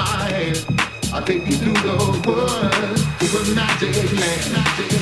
mind. I take you through the woods, It was magic magic.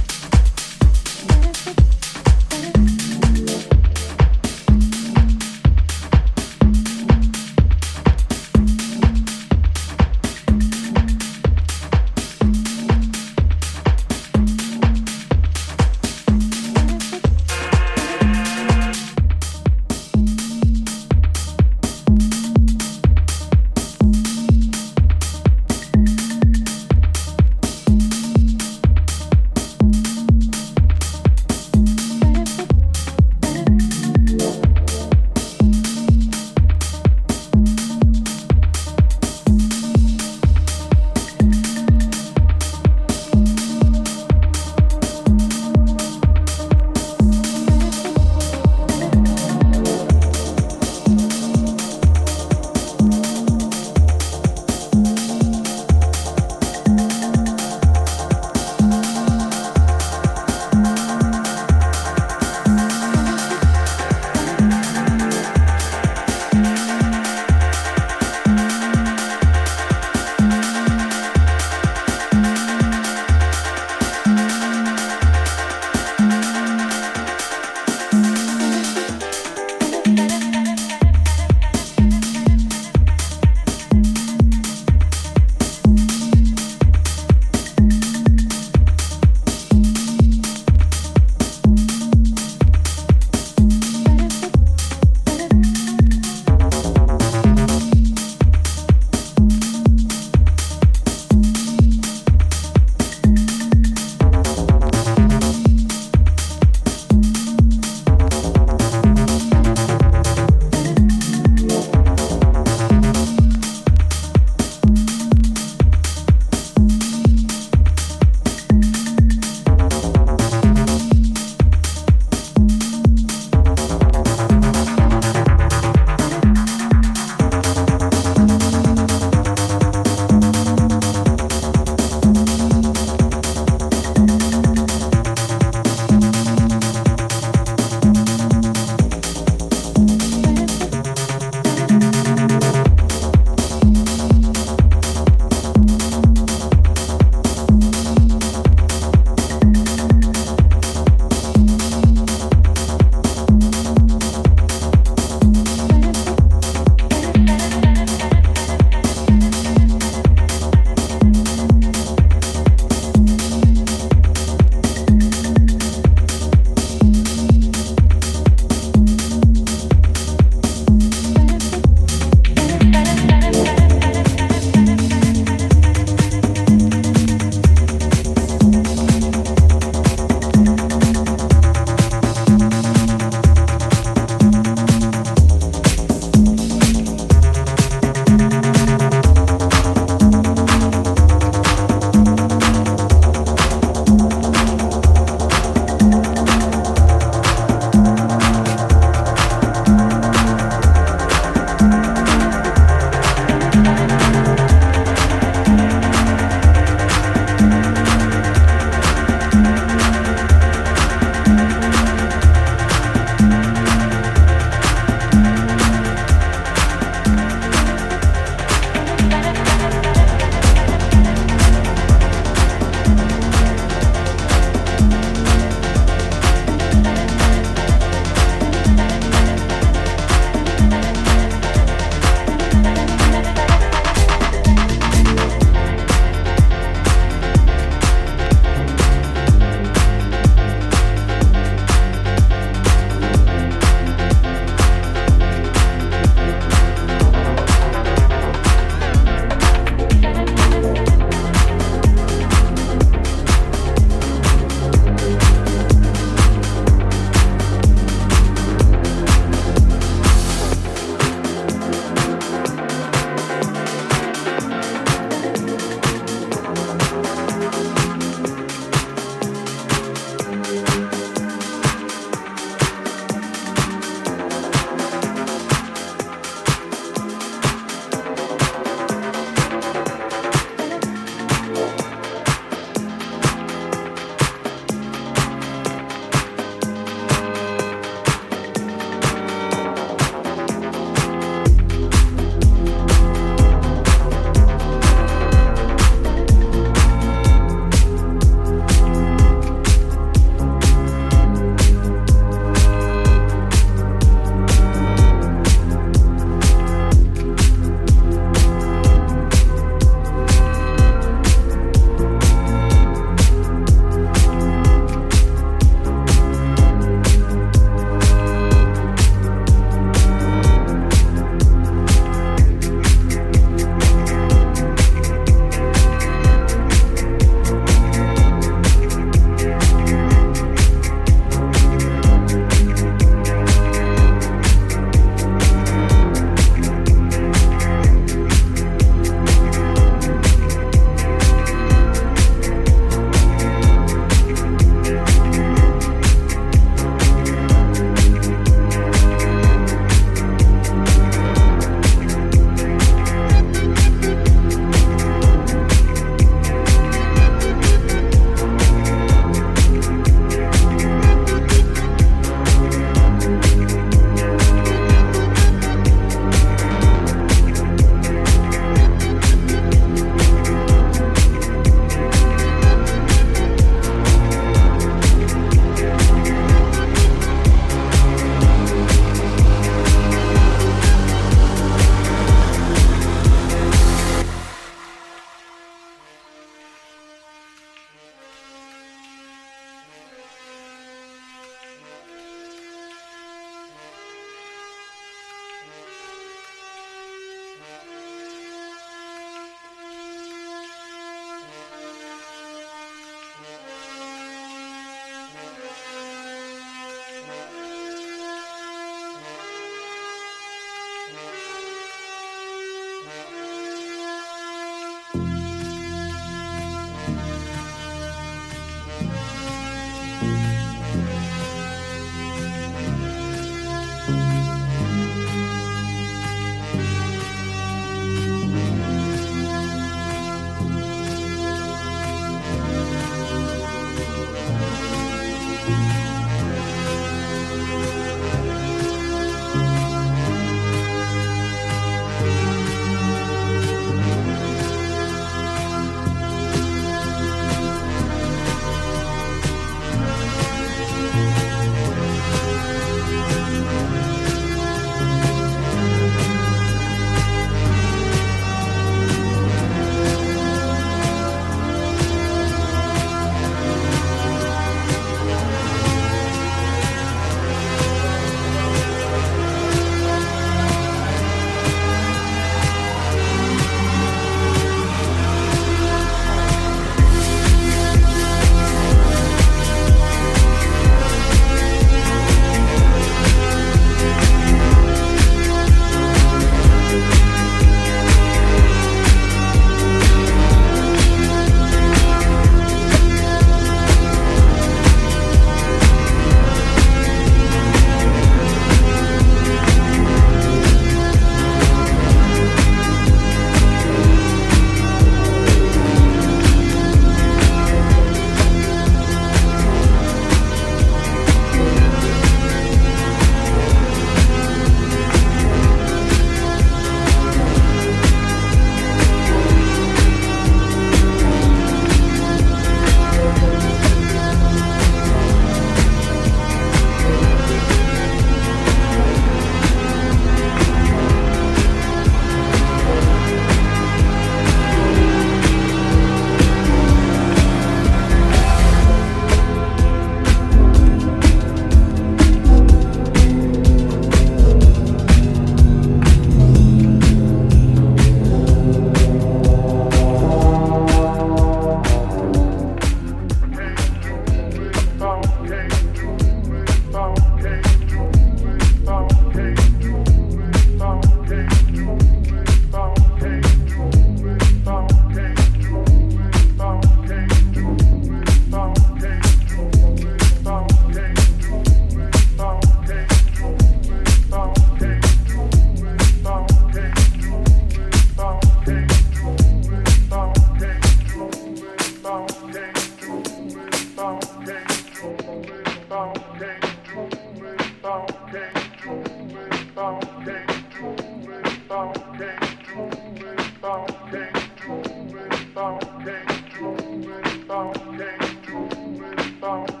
song.